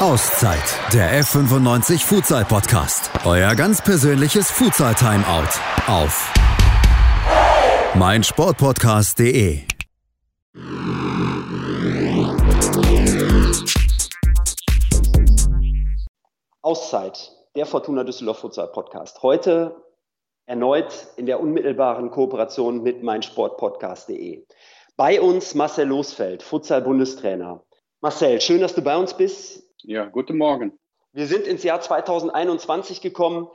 Auszeit, der F95 Futsal Podcast. Euer ganz persönliches Futsal Timeout auf meinsportpodcast.de. Auszeit, der Fortuna Düsseldorf Futsal Podcast. Heute erneut in der unmittelbaren Kooperation mit meinsportpodcast.de. Bei uns Marcel Losfeld, Futsal-Bundestrainer. Marcel, schön, dass du bei uns bist. Ja, guten Morgen. Wir sind ins Jahr 2021 gekommen.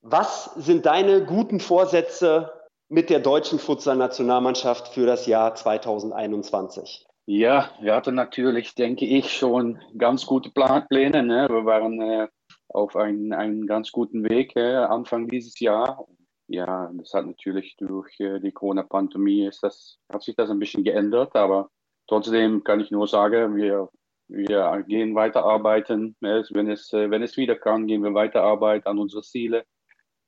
Was sind deine guten Vorsätze mit der deutschen Futsal-Nationalmannschaft für das Jahr 2021? Ja, wir hatten natürlich, denke ich, schon ganz gute Pläne. Ne? Wir waren äh, auf einem ganz guten Weg äh, Anfang dieses Jahr. Ja, das hat natürlich durch äh, die Corona-Pandemie hat sich das ein bisschen geändert, aber trotzdem kann ich nur sagen, wir, wir gehen weiter arbeiten. Wenn es, äh, wenn es wieder kann, gehen wir weiter arbeiten an unsere Ziele,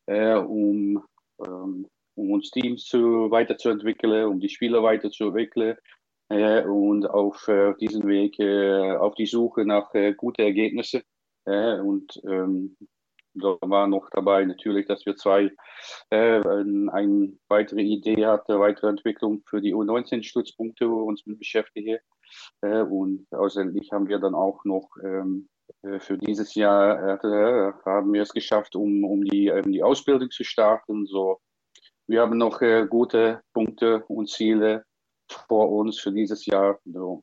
äh, um, ähm, um uns Teams zu, weiterzuentwickeln, um die Spieler weiterzuentwickeln äh, und auf diesem Weg auf die Suche nach guten Ergebnissen. und ähm, da war noch dabei natürlich, dass wir zwei eine weitere Idee hatten, weitere Entwicklung für die U19-Stützpunkte, wo wir uns mit beschäftigen. Äh, und außerdem haben wir dann auch noch ähm, äh, für dieses Jahr äh, haben wir es geschafft, um, um die, ähm, die Ausbildung zu starten. So, wir haben noch gute Punkte und Ziele vor uns für dieses Jahr. So.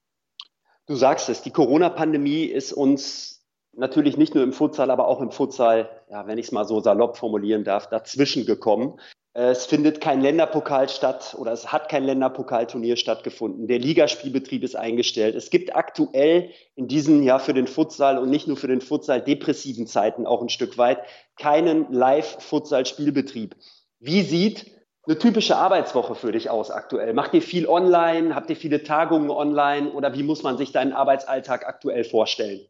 Du sagst es, die Corona-Pandemie ist uns natürlich nicht nur im Futsal, aber auch im Futsal, ja, wenn ich es mal so salopp formulieren darf, dazwischen gekommen. Äh, es findet kein Länderpokal statt oder es hat kein Länderpokalturnier stattgefunden. Der Ligaspielbetrieb ist eingestellt. Es gibt aktuell in diesen ja für den Futsal und nicht nur für den Futsal depressiven Zeiten auch ein Stück weit keinen Live-Futsal-Spielbetrieb. Wie sieht eine typische Arbeitswoche für dich aus aktuell? Macht ihr viel online? Habt ihr viele Tagungen online? Oder wie muss man sich deinen Arbeitsalltag aktuell vorstellen?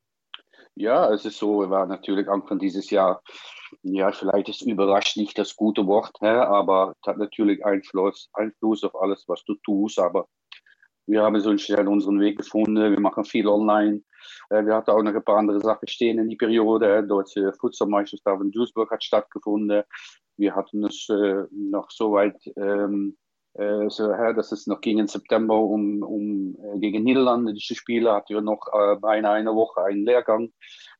Ja, es ist so, war natürlich Anfang dieses Jahr, ja, vielleicht ist überrascht nicht das gute Wort, aber es hat natürlich Einfluss, Einfluss auf alles, was du tust, aber wir haben so schnell unseren Weg gefunden, wir machen viel online. Äh, wir hatten auch noch ein paar andere Sachen stehen in die Periode. Deutsche Futsalmeisterschaft in Duisburg hat stattgefunden. Wir hatten es äh, noch so weit ähm, äh, so, ja, dass es noch im September um, um äh, gegen niederländische Spieler, hatten wir noch äh, beinahe eine Woche einen Lehrgang.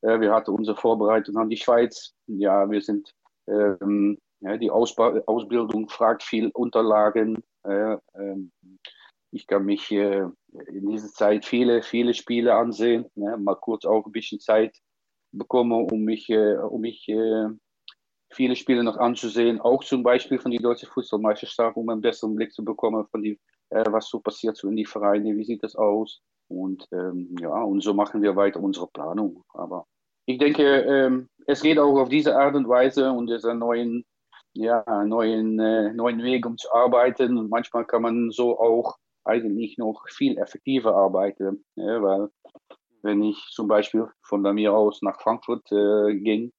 Äh, wir hatten unsere Vorbereitung an die Schweiz. Ja, wir sind, ähm, ja, die Ausba Ausbildung fragt viel Unterlagen. Ähm, ich kann mich äh, in dieser Zeit viele, viele Spiele ansehen, ne, mal kurz auch ein bisschen Zeit bekommen, um mich, äh, um mich viele Spiele noch anzusehen, auch zum Beispiel von die deutsche Fußballmeisterschaft, um einen besseren Blick zu bekommen von die, äh, was so passiert so in die Vereine, wie sieht das aus und ähm, ja, und so machen wir weiter unsere Planung. Aber ich denke, ähm, es geht auch auf diese Art und Weise und dieser neuen, ja, neuen, äh, neuen Weg, um zu arbeiten und manchmal kann man so auch eigentlich noch viel effektiver arbeiten, ja, weil wenn ich zum Beispiel von mir aus nach Frankfurt äh, ging,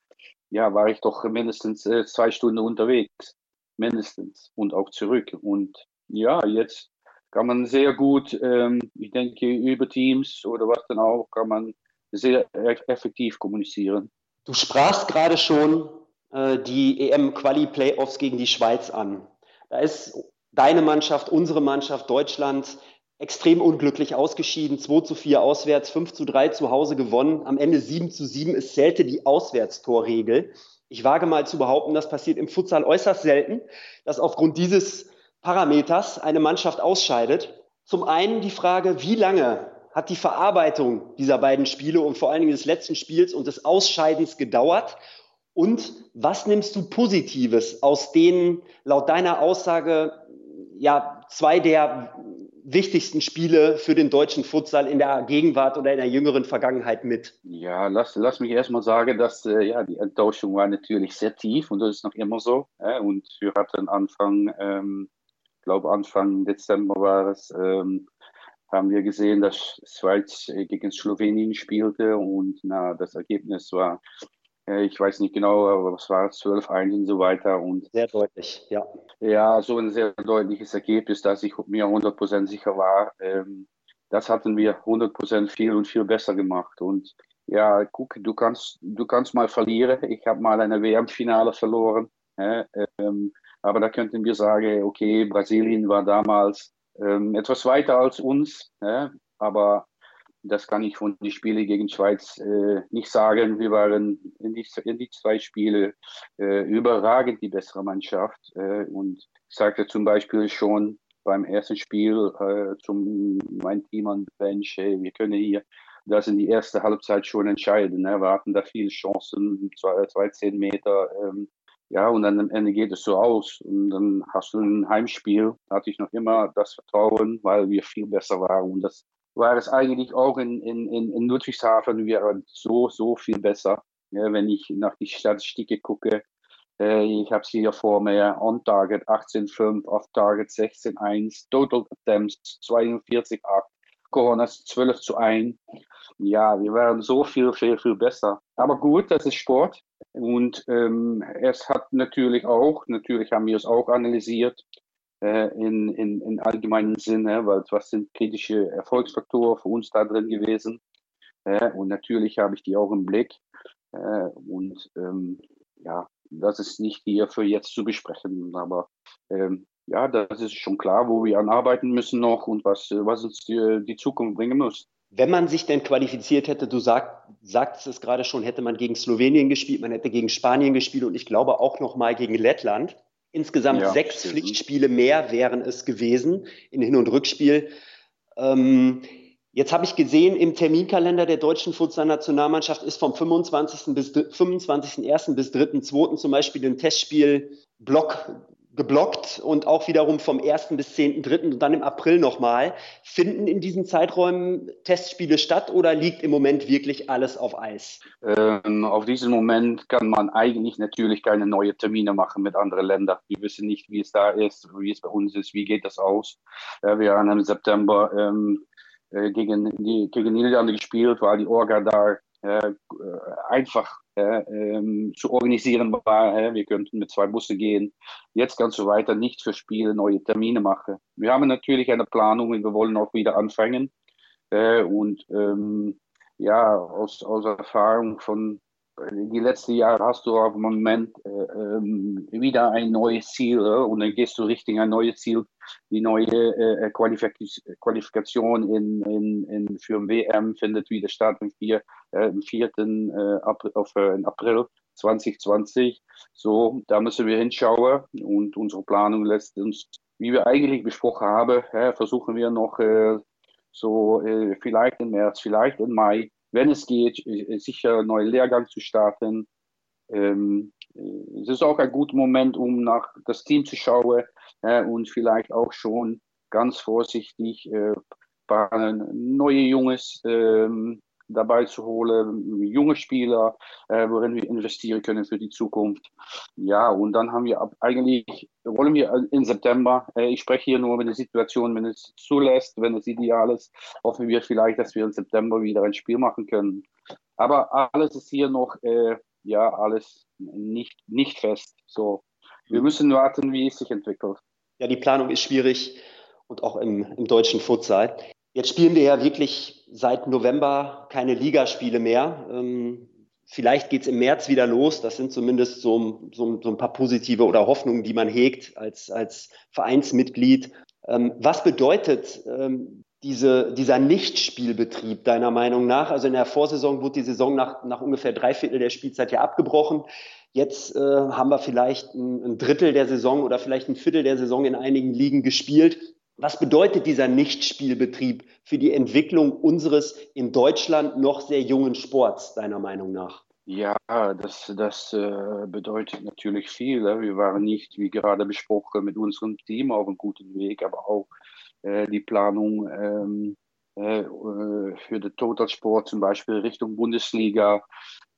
ja, war ich doch mindestens äh, zwei Stunden unterwegs. Mindestens. Und auch zurück. Und ja, jetzt kann man sehr gut, ähm, ich denke, über Teams oder was dann auch, kann man sehr effektiv kommunizieren. Du sprachst gerade schon äh, die EM-Quali-Playoffs gegen die Schweiz an. Da ist deine Mannschaft, unsere Mannschaft, Deutschland extrem unglücklich ausgeschieden. 2 zu 4 auswärts, 5 zu 3 zu Hause gewonnen. Am Ende 7 zu 7. Es zählte die Auswärtstorregel. Ich wage mal zu behaupten, das passiert im Futsal äußerst selten, dass aufgrund dieses Parameters eine Mannschaft ausscheidet. Zum einen die Frage, wie lange hat die Verarbeitung dieser beiden Spiele und vor allen Dingen des letzten Spiels und des Ausscheidens gedauert? Und was nimmst du Positives aus denen laut deiner Aussage ja zwei der wichtigsten Spiele für den deutschen Futsal in der Gegenwart oder in der jüngeren Vergangenheit mit? Ja, lass, lass mich erstmal sagen, dass äh, ja, die Enttäuschung war natürlich sehr tief und das ist noch immer so. Äh, und wir hatten Anfang, ähm, glaube Anfang Dezember war es, ähm, haben wir gesehen, dass Schweiz gegen Slowenien spielte und na, das Ergebnis war äh, ich weiß nicht genau, aber was war es, 12-1 und so weiter. Und sehr deutlich, ja. Ja, so ein sehr deutliches Ergebnis, dass ich mir 100% sicher war. Ähm, das hatten wir 100% viel und viel besser gemacht. Und ja, guck, du kannst, du kannst mal verlieren. Ich habe mal eine WM-Finale verloren. Äh, ähm, aber da könnten wir sagen, okay, Brasilien war damals ähm, etwas weiter als uns. Äh, aber das kann ich von den Spielen gegen Schweiz äh, nicht sagen. Wir waren in die, in die zwei Spiele äh, überragend die bessere Mannschaft. Äh, und ich sagte zum Beispiel schon beim ersten Spiel äh, zum mein Team an Bench, hey, wir können hier das in die erste Halbzeit schon entscheiden. Ne? Wir hatten da viele Chancen, zwei, zwei zehn Meter. Ähm, ja, und dann am Ende geht es so aus. Und dann hast du ein Heimspiel, da hatte ich noch immer das Vertrauen, weil wir viel besser waren. Und das war es eigentlich auch in, in, in Ludwigshafen. Waren so, so viel besser. Ja, wenn ich nach die Statistiken gucke, äh, ich habe sie hier vor mir. On Target 18,5, Off Target 16,1, Total Attempts 42,8, Coronas 12 zu 1. Ja, wir waren so viel, viel, viel besser. Aber gut, das ist Sport. Und ähm, es hat natürlich auch, natürlich haben wir es auch analysiert, äh, in, in, in allgemeinen Sinne, weil was sind kritische Erfolgsfaktoren für uns da drin gewesen. Äh, und natürlich habe ich die auch im Blick. Äh, und ähm, ja, das ist nicht hier für jetzt zu besprechen, aber ähm, ja, das ist schon klar, wo wir anarbeiten müssen noch und was, was uns die, die Zukunft bringen muss. Wenn man sich denn qualifiziert hätte, du sag, sagst es gerade schon, hätte man gegen Slowenien gespielt, man hätte gegen Spanien gespielt und ich glaube auch noch mal gegen Lettland. Insgesamt ja, sechs stimmt. Pflichtspiele mehr wären es gewesen in Hin- und Rückspiel. Ähm, jetzt habe ich gesehen, im Terminkalender der deutschen Futsal-Nationalmannschaft ist vom 25. bis 25.01. bis 3.02. zum Beispiel ein Testspiel Block geblockt und auch wiederum vom 1. bis 10.3. und dann im April nochmal. Finden in diesen Zeiträumen Testspiele statt oder liegt im Moment wirklich alles auf Eis? Ähm, auf diesen Moment kann man eigentlich natürlich keine neuen Termine machen mit anderen Ländern. Wir wissen nicht, wie es da ist, wie es bei uns ist, wie geht das aus. Äh, wir haben im September ähm, äh, gegen, die, gegen Niederlande gespielt, weil die Orga da äh, einfach ähm, zu organisieren war. wir könnten mit zwei Busse gehen. Jetzt kannst du weiter nicht für Spiele neue Termine machen. Wir haben natürlich eine Planung und wir wollen auch wieder anfangen. Äh, und ähm, ja, aus, aus Erfahrung von die letzten Jahre hast du auf dem Moment äh, ähm, wieder ein neues Ziel äh, und dann gehst du Richtung ein neues Ziel, die neue äh, Qualifik Qualifikation in, in, in, für ein WM findet wieder statt im, vier, äh, im 4. Äh, April, auf, äh, April 2020. So, da müssen wir hinschauen und unsere Planung lässt uns, wie wir eigentlich besprochen haben, versuchen wir noch so vielleicht im März, vielleicht im Mai wenn es geht, äh, sicher einen neuen Lehrgang zu starten. Ähm, äh, es ist auch ein guter Moment, um nach das Team zu schauen äh, und vielleicht auch schon ganz vorsichtig äh, paar neue Junges ähm, dabei zu holen, junge Spieler, äh, worin wir investieren können für die Zukunft. Ja, und dann haben wir ab, eigentlich, wollen wir im September, äh, ich spreche hier nur über die Situation, wenn es zulässt, wenn es ideal ist, hoffen wir vielleicht, dass wir im September wieder ein Spiel machen können. Aber alles ist hier noch, äh, ja, alles nicht, nicht fest. So, wir müssen warten, wie es sich entwickelt. Ja, die Planung ist schwierig und auch im, im deutschen Futsal. Jetzt spielen wir ja wirklich seit November keine Ligaspiele mehr. Ähm, vielleicht geht es im März wieder los. Das sind zumindest so, so, so, ein paar positive oder Hoffnungen, die man hegt als, als Vereinsmitglied. Ähm, was bedeutet ähm, diese, dieser Nichtspielbetrieb deiner Meinung nach? Also in der Vorsaison wurde die Saison nach, nach ungefähr drei Viertel der Spielzeit ja abgebrochen. Jetzt äh, haben wir vielleicht ein, ein Drittel der Saison oder vielleicht ein Viertel der Saison in einigen Ligen gespielt. Was bedeutet dieser Nichtspielbetrieb für die Entwicklung unseres in Deutschland noch sehr jungen Sports, deiner Meinung nach? Ja, das, das äh, bedeutet natürlich viel. Ne? Wir waren nicht, wie gerade besprochen, mit unserem Team auf einem guten Weg, aber auch äh, die Planung ähm, äh, für den Totalsport, zum Beispiel Richtung Bundesliga,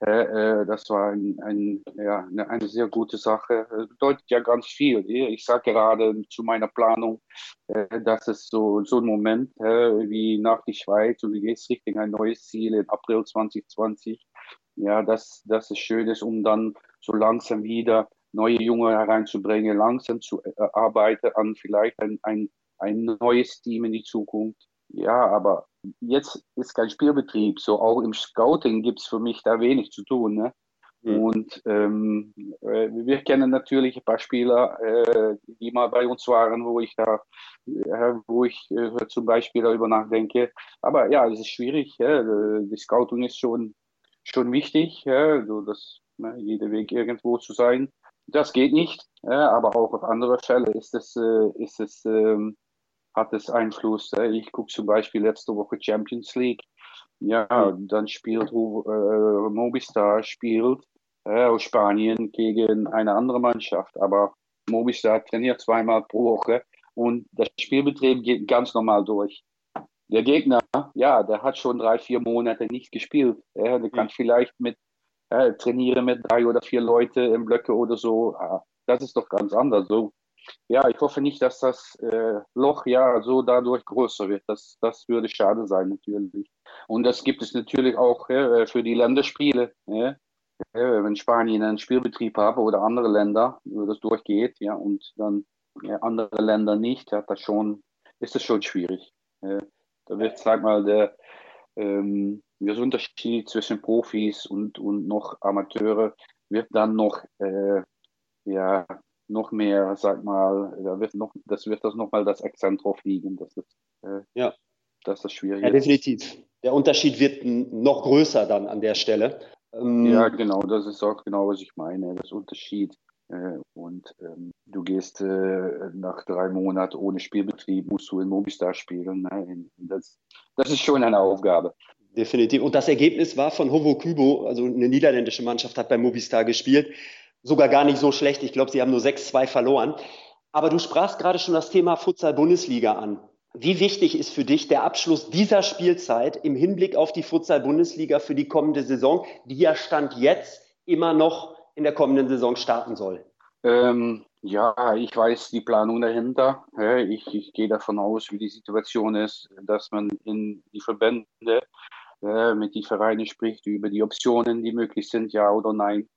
das war ein, ein, ja, eine, sehr gute Sache. Das bedeutet ja ganz viel. Ich sage gerade zu meiner Planung, äh, dass es so, so ein Moment wie nach die Schweiz und du gehst Richtung ein neues Ziel in April 2020. Ja, dass das ist schön ist, um dann so langsam wieder neue Junge hereinzubringen, langsam zu arbeiten an vielleicht ein, ein, ein neues Team in die Zukunft. Ja, aber jetzt ist kein Spielbetrieb, so auch im Scouting gibt es für mich da wenig zu tun. Ne? Mhm. Und ähm, äh, wir kennen natürlich ein paar Spieler, äh, die mal bei uns waren, wo ich da, äh, wo ich äh, zum Beispiel darüber nachdenke. Aber ja, es ist schwierig. Ja? Die Scouting ist schon, schon wichtig, ja? so dass ne, jeder Weg irgendwo zu sein. Das geht nicht, ja? aber auch auf andere Fälle ist es, äh, ist es, ähm, hat es Einfluss. Ich gucke zum Beispiel letzte Woche Champions League. Ja, dann spielt äh, Mobistar spielt äh, aus Spanien gegen eine andere Mannschaft. Aber Mobistar trainiert zweimal pro Woche und der Spielbetrieb geht ganz normal durch. Der Gegner, ja, der hat schon drei, vier Monate nicht gespielt. Ja, der kann mhm. vielleicht mit äh, trainieren mit drei oder vier Leute im Blöcke oder so. Ah, das ist doch ganz anders. So, ja, ich hoffe nicht, dass das äh, Loch ja so dadurch größer wird. Das, das würde schade sein, natürlich. Und das gibt es natürlich auch äh, für die Länderspiele. Äh, wenn Spanien einen Spielbetrieb hat oder andere Länder, wo das durchgeht, ja, und dann andere Länder nicht, ja, das schon, ist das schon schwierig. da wird, sag mal, der, ähm, der Unterschied zwischen Profis und, und noch Amateure wird dann noch, äh, ja, noch mehr, sag mal, da wird noch, das wird das nochmal das Akzent drauf liegen, dass das, äh, ja. dass das schwierig ja, ist. definitiv. Der Unterschied wird noch größer dann an der Stelle. Ähm, ja, genau, das ist auch genau, was ich meine, das Unterschied. Äh, und ähm, du gehst äh, nach drei Monaten ohne Spielbetrieb, musst du in Mobistar spielen. Nein, das, das ist schon eine Aufgabe. Definitiv. Und das Ergebnis war von Hovo Kubo, also eine niederländische Mannschaft, hat bei Mobistar gespielt sogar gar nicht so schlecht. Ich glaube, sie haben nur 6-2 verloren. Aber du sprachst gerade schon das Thema Futsal-Bundesliga an. Wie wichtig ist für dich der Abschluss dieser Spielzeit im Hinblick auf die Futsal-Bundesliga für die kommende Saison, die ja Stand jetzt immer noch in der kommenden Saison starten soll? Ähm, ja, ich weiß die Planung dahinter. Ich, ich, gehe davon aus, wie die Situation ist, dass man in die Verbände mit den Vereinen spricht über die Optionen, die möglich sind, ja oder nein.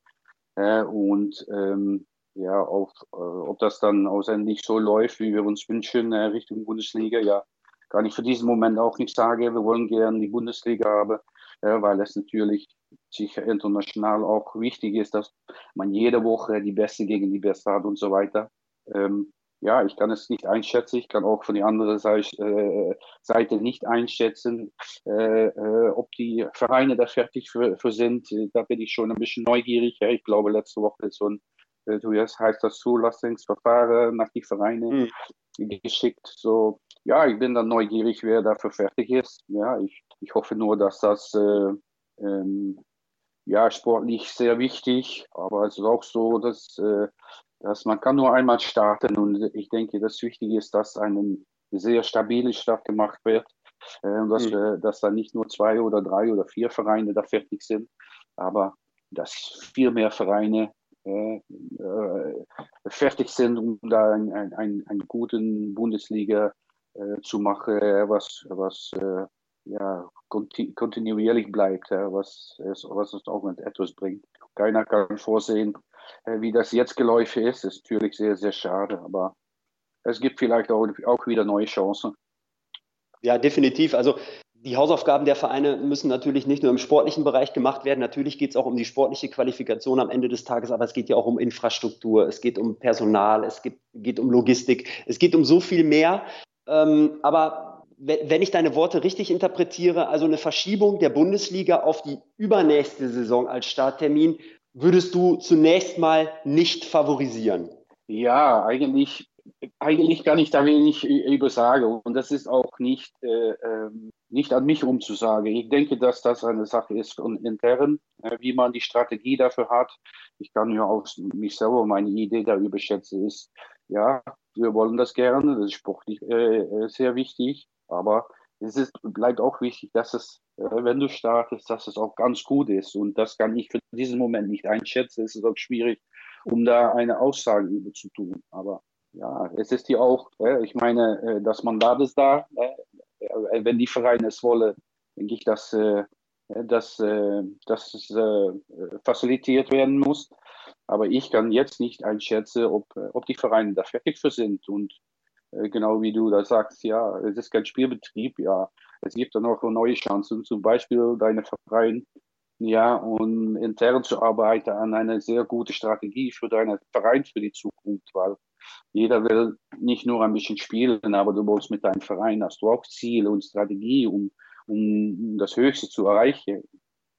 Äh, und ähm, ja, auf, äh, ob das dann ausendlich so läuft, wie wir uns wünschen, äh, Richtung Bundesliga, ja, kann ich für diesen Moment auch nicht sagen. Wir wollen gerne die Bundesliga haben, äh, weil es natürlich sicher international auch wichtig ist, dass man jede Woche die Beste gegen die Beste hat und so weiter. Ähm, ja, ich kann es nicht einschätzen. Ich kann auch von der anderen äh, Seite nicht einschätzen, äh, äh, ob die Vereine da fertig für, für, sind. Da bin ich schon ein bisschen neugierig. Ja, ich glaube, letzte Woche ist so ein, du jetzt heißt das Zulassungsverfahren nach die Vereine mhm. geschickt. So, ja, ich bin dann neugierig, wer dafür fertig ist. Ja, ich, ich hoffe nur, dass das äh, ähm, ja, sportlich sehr wichtig, aber es ist auch so, dass äh, dass man kann nur einmal starten und ich denke, das Wichtige ist, dass eine sehr stabile Start gemacht wird äh, und dass, mhm. dass da nicht nur zwei oder drei oder vier Vereine da fertig sind, aber dass viel mehr Vereine äh, äh, fertig sind, um da einen ein, ein, ein guten Bundesliga äh, zu machen, was, was äh, ja, kontinuierlich bleibt, was, was uns auch etwas bringt. Keiner kann vorsehen, äh, wie das jetzt geläuft ist, ist natürlich sehr, sehr schade, aber es gibt vielleicht auch, auch wieder neue Chancen. Ja, definitiv. Also die Hausaufgaben der Vereine müssen natürlich nicht nur im sportlichen Bereich gemacht werden. Natürlich geht es auch um die sportliche Qualifikation am Ende des Tages, aber es geht ja auch um Infrastruktur, es geht um Personal, es geht, geht um Logistik, es geht um so viel mehr. Ähm, aber wenn ich deine Worte richtig interpretiere, also eine Verschiebung der Bundesliga auf die übernächste Saison als Starttermin würdest du zunächst mal nicht favorisieren? Ja, eigentlich, eigentlich kann ich da wenig über sagen. Und das ist auch nicht, äh, ähm, nicht an mich umzusagen. Ich denke, dass das eine Sache ist von intern, äh, wie man die Strategie dafür hat. Ich kann ja auch mich selber meine Idee darüber schätzen, ist, ja, wir wollen das gerne, das ist sportlich äh, äh sehr wichtig, aber es ist, bleibt auch wichtig, dass es, äh, wenn du startest, dass es auch ganz gut ist. Und das kann ich für diesen Moment nicht einschätzen. Es ist auch schwierig, um da eine Aussage über zu tun. Aber ja, es ist hier auch, äh, ich meine, äh, das Mandat ist da. Wenn die Vereine es wollen, denke ich, dass, dass, dass es facilitiert werden muss. Aber ich kann jetzt nicht einschätzen, ob, ob die Vereine da fertig für sind. Und genau wie du da sagst, ja, es ist kein Spielbetrieb, ja, es gibt dann auch neue Chancen, zum Beispiel deine Verein, ja, und intern zu arbeiten an einer sehr guten Strategie für deinen Verein für die Zukunft, weil jeder will nicht nur ein bisschen spielen, aber du willst mit deinem Verein hast du auch Ziele und Strategie, um, um das Höchste zu erreichen.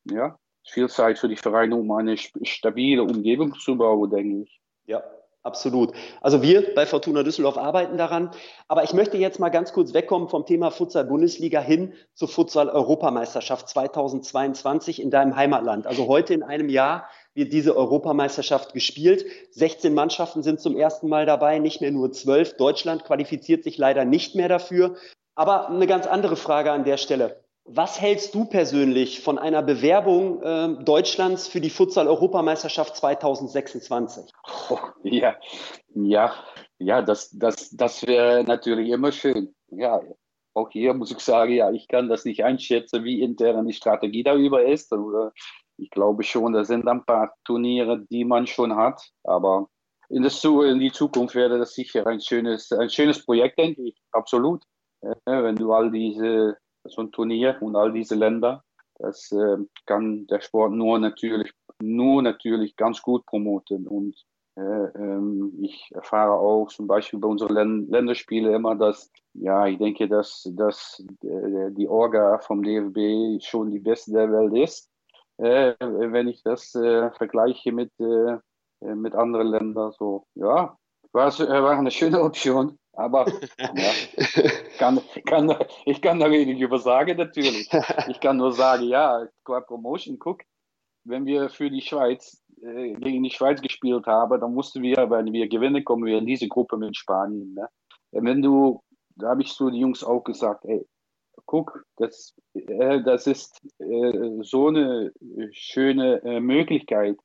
Ja, viel Zeit für die Vereine, um eine stabile Umgebung zu bauen, denke ich. Ja, Absolut. Also wir bei Fortuna Düsseldorf arbeiten daran. Aber ich möchte jetzt mal ganz kurz wegkommen vom Thema Futsal Bundesliga hin zur Futsal Europameisterschaft 2022 in deinem Heimatland. Also heute in einem Jahr wird diese Europameisterschaft gespielt. 16 Mannschaften sind zum ersten Mal dabei, nicht mehr nur 12. Deutschland qualifiziert sich leider nicht mehr dafür. Aber eine ganz andere Frage an der Stelle. Was hältst du persönlich von einer Bewerbung äh, Deutschlands für die Futsal-Europameisterschaft 2026? Oh, ja, ja, ja, das, das, das wäre natürlich immer schön. Ja, auch hier muss ich sagen, ja, ich kann das nicht einschätzen, wie intern die Strategie darüber ist. Ich glaube schon, da sind ein paar Turniere, die man schon hat, aber in, das, in die Zukunft wäre das sicher ein schönes, ein schönes Projekt, denke ich. Absolut. wenn du all diese so ein Turnier und all diese Länder. Das äh, kann der Sport nur natürlich, nur natürlich ganz gut promoten. Und äh, ähm, ich erfahre auch zum Beispiel bei unseren Län Länderspielen immer, dass, ja, ich denke, dass, dass äh, die Orga vom DFB schon die beste der Welt ist. Äh, wenn ich das äh, vergleiche mit, äh, mit anderen Ländern, so, ja, war, war eine schöne Option. Aber ja, kann, kann, ich kann da wenig über sagen, natürlich. Ich kann nur sagen, ja, qua Promotion, guck, wenn wir für die Schweiz äh, gegen die Schweiz gespielt haben, dann mussten wir, wenn wir gewinnen, kommen wir in diese Gruppe mit Spanien. Ne? Wenn du, da habe ich so die Jungs auch gesagt, ey, guck, das, äh, das ist äh, so eine schöne äh, Möglichkeit,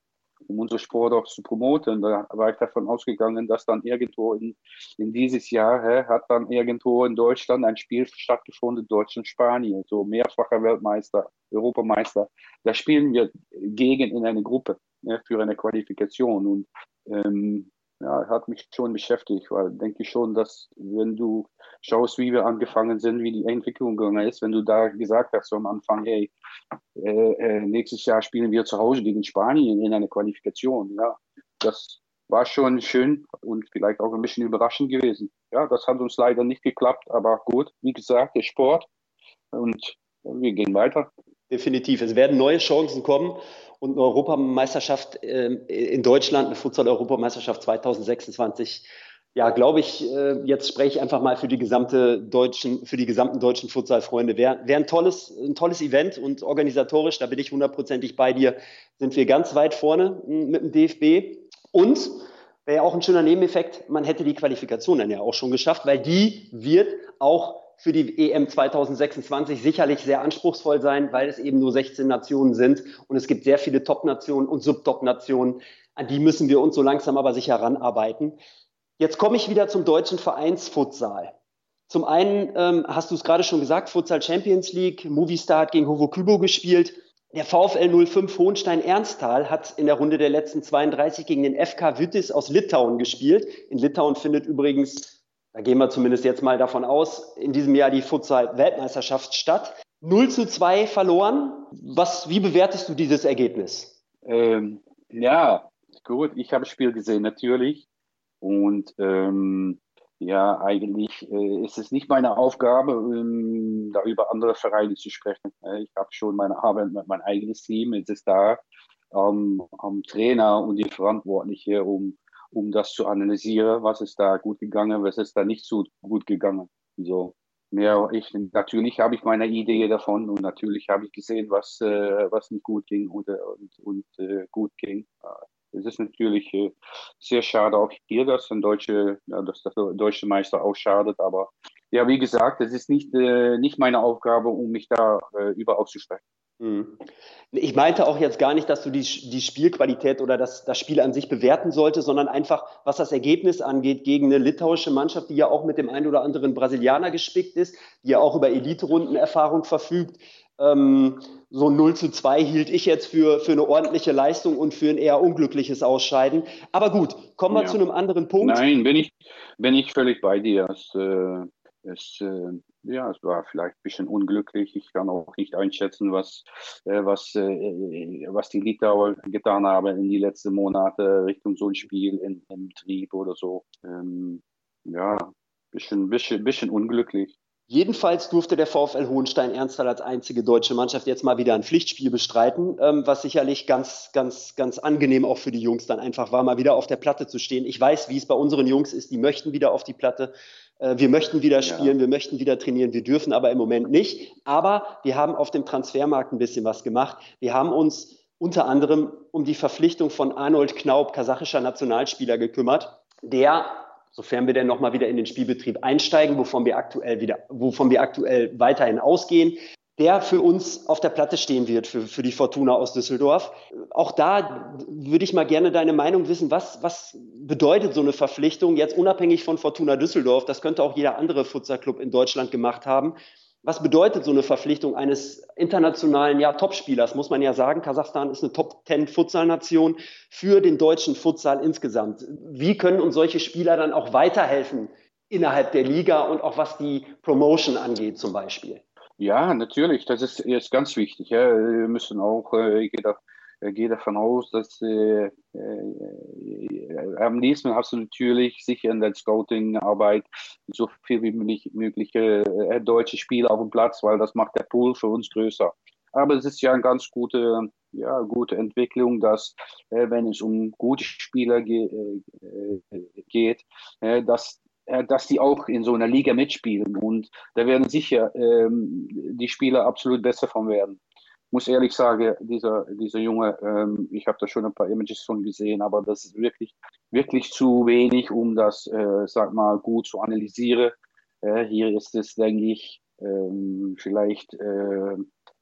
um unseren Sport auch zu promoten. Da war ich davon ausgegangen, dass dann irgendwo in, in dieses Jahr hä, hat dann irgendwo in Deutschland ein Spiel stattgefunden, Deutschland, Spanien, so mehrfacher Weltmeister, Europameister. Da spielen wir gegen in eine Gruppe ja, für eine Qualifikation und ähm, ja, hat mich schon beschäftigt, weil denke ich schon, dass wenn du schaust, wie wir angefangen sind, wie die Entwicklung gegangen ist, wenn du da gesagt hast so am Anfang, hey, äh, äh, nächstes Jahr spielen wir zu Hause gegen Spanien in einer Qualifikation, ja, das war schon schön und vielleicht auch ein bisschen überraschend gewesen. Ja, das hat uns leider nicht geklappt, aber gut, wie gesagt, der Sport und wir gehen weiter. Definitiv. Es werden neue Chancen kommen und eine Europameisterschaft äh, in Deutschland, eine Futsal-Europameisterschaft 2026. Ja, glaube ich, äh, jetzt spreche ich einfach mal für die gesamte deutschen, für die gesamten deutschen Futsal-Freunde. Wäre wär ein tolles, ein tolles Event und organisatorisch, da bin ich hundertprozentig bei dir, sind wir ganz weit vorne hm, mit dem DFB. Und wäre ja auch ein schöner Nebeneffekt, man hätte die Qualifikation dann ja auch schon geschafft, weil die wird auch für die EM 2026 sicherlich sehr anspruchsvoll sein, weil es eben nur 16 Nationen sind und es gibt sehr viele Top-Nationen und Subtop-Nationen. An die müssen wir uns so langsam aber sicher ranarbeiten. Jetzt komme ich wieder zum deutschen Vereinsfutsal. Zum einen ähm, hast du es gerade schon gesagt, Futsal Champions League, Movistar hat gegen Hovo Kübo gespielt. Der VfL 05 Hohenstein-Ernsthal hat in der Runde der letzten 32 gegen den FK Vytis aus Litauen gespielt. In Litauen findet übrigens da gehen wir zumindest jetzt mal davon aus, in diesem Jahr die Futsal-Weltmeisterschaft statt. 0 zu 2 verloren. Was, wie bewertest du dieses Ergebnis? Ähm, ja, gut, ich habe das Spiel gesehen, natürlich. Und ähm, ja, eigentlich äh, ist es nicht meine Aufgabe, ähm, da über andere Vereine zu sprechen. Äh, ich habe schon meine Arbeit mit meinem eigenes Team. Es ist da am Trainer und die Verantwortliche, um um das zu analysieren, was ist da gut gegangen, was ist da nicht so gut gegangen. So mehr ich natürlich habe ich meine Idee davon und natürlich habe ich gesehen, was äh, was nicht gut ging und, und, und äh, gut ging. Es ist natürlich äh, sehr schade auch hier, dass ein deutsche, ja, dass der deutsche Meister auch schadet, aber ja, wie gesagt, es ist nicht, äh, nicht meine Aufgabe, um mich da äh, über auszusprechen. Mhm. Ich meinte auch jetzt gar nicht, dass du die, die Spielqualität oder das, das Spiel an sich bewerten solltest, sondern einfach, was das Ergebnis angeht, gegen eine litauische Mannschaft, die ja auch mit dem einen oder anderen Brasilianer gespickt ist, die ja auch über Elite-Rundenerfahrung verfügt. Ähm, so 0 zu 2 hielt ich jetzt für, für eine ordentliche Leistung und für ein eher unglückliches Ausscheiden. Aber gut, kommen wir ja. zu einem anderen Punkt. Nein, bin ich, bin ich völlig bei dir. Es, äh, es, äh, ja, es war vielleicht ein bisschen unglücklich. Ich kann auch nicht einschätzen, was, äh, was, äh, was die Litauer getan haben in die letzten Monate Richtung so ein Spiel in, im Trieb oder so. Ähm, ja, bisschen, bisschen, bisschen unglücklich. Jedenfalls durfte der VfL Hohenstein Ernsthal als einzige deutsche Mannschaft jetzt mal wieder ein Pflichtspiel bestreiten, ähm, was sicherlich ganz, ganz, ganz angenehm auch für die Jungs dann einfach war, mal wieder auf der Platte zu stehen. Ich weiß, wie es bei unseren Jungs ist, die möchten wieder auf die Platte. Äh, wir möchten wieder spielen, ja. wir möchten wieder trainieren, wir dürfen aber im Moment nicht. Aber wir haben auf dem Transfermarkt ein bisschen was gemacht. Wir haben uns unter anderem um die Verpflichtung von Arnold Knaub, kasachischer Nationalspieler, gekümmert, der sofern wir denn nochmal wieder in den Spielbetrieb einsteigen, wovon wir aktuell wieder, wovon wir aktuell weiterhin ausgehen, der für uns auf der Platte stehen wird, für, für die Fortuna aus Düsseldorf. Auch da würde ich mal gerne deine Meinung wissen. Was, was bedeutet so eine Verpflichtung jetzt unabhängig von Fortuna Düsseldorf? Das könnte auch jeder andere Futsalclub in Deutschland gemacht haben. Was bedeutet so eine Verpflichtung eines internationalen ja, Topspielers? Muss man ja sagen, Kasachstan ist eine Top-10-Futsal-Nation für den deutschen Futsal insgesamt. Wie können uns solche Spieler dann auch weiterhelfen innerhalb der Liga und auch was die Promotion angeht zum Beispiel? Ja, natürlich, das ist, ist ganz wichtig. Ja. Wir müssen auch, äh, ich gehe, da, gehe davon aus, dass äh, äh, am nächsten hast du natürlich sicher in der Scouting-Arbeit so viel wie möglich, äh, deutsche Spieler auf dem Platz, weil das macht der Pool für uns größer. Aber es ist ja eine ganz gute, ja, gute Entwicklung, dass, äh, wenn es um gute Spieler ge äh, geht, äh, dass äh, dass die auch in so einer Liga mitspielen. Und da werden sicher ähm, die Spieler absolut besser von werden. Ich muss ehrlich sagen, dieser, dieser Junge, ähm, ich habe da schon ein paar Images von gesehen, aber das ist wirklich, wirklich zu wenig, um das, äh, sag mal, gut zu analysieren. Äh, hier ist es, denke ich, ähm, vielleicht äh,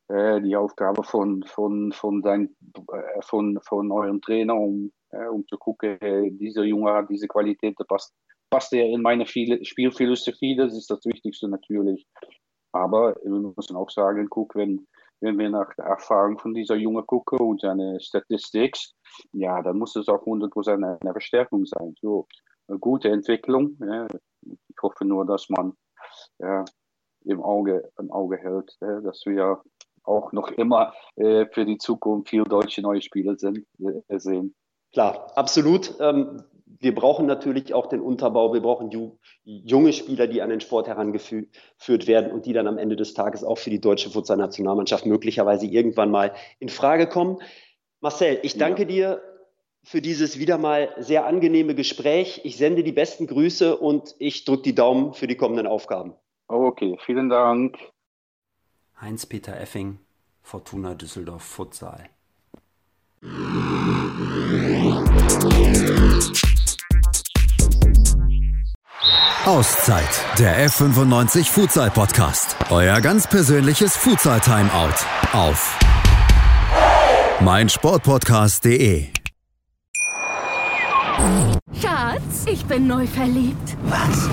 äh die Aufgabe von, von, von, dein, äh, von, von eurem Trainer, um, um zu gucken, dieser Junge hat diese Qualität, der passt passt er in meine Spielphilosophie, das ist das Wichtigste natürlich. Aber wir müssen auch sagen, guck, wenn, wenn wir nach der Erfahrung von dieser Junge gucken und seine Statistik, ja, dann muss es auch 100% eine, eine Verstärkung sein. So, eine gute Entwicklung. Ja. Ich hoffe nur, dass man ja, im Auge, im Auge hält, ja, dass wir auch noch immer äh, für die Zukunft viel deutsche neue Spieler sind, äh, sehen. Klar, absolut. Ähm, wir brauchen natürlich auch den Unterbau, wir brauchen junge Spieler, die an den Sport herangeführt werden und die dann am Ende des Tages auch für die deutsche Futsal-Nationalmannschaft möglicherweise irgendwann mal in Frage kommen. Marcel, ich danke ja. dir für dieses wieder mal sehr angenehme Gespräch. Ich sende die besten Grüße und ich drücke die Daumen für die kommenden Aufgaben. Okay, vielen Dank. Heinz-Peter Effing, Fortuna Düsseldorf Futsal. Auszeit, der F95 Futsal Podcast. Euer ganz persönliches Futsal Timeout auf meinsportpodcast.de. Schatz, ich bin neu verliebt. Was?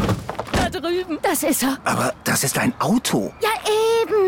Da drüben, das ist er. Aber das ist ein Auto. Ja,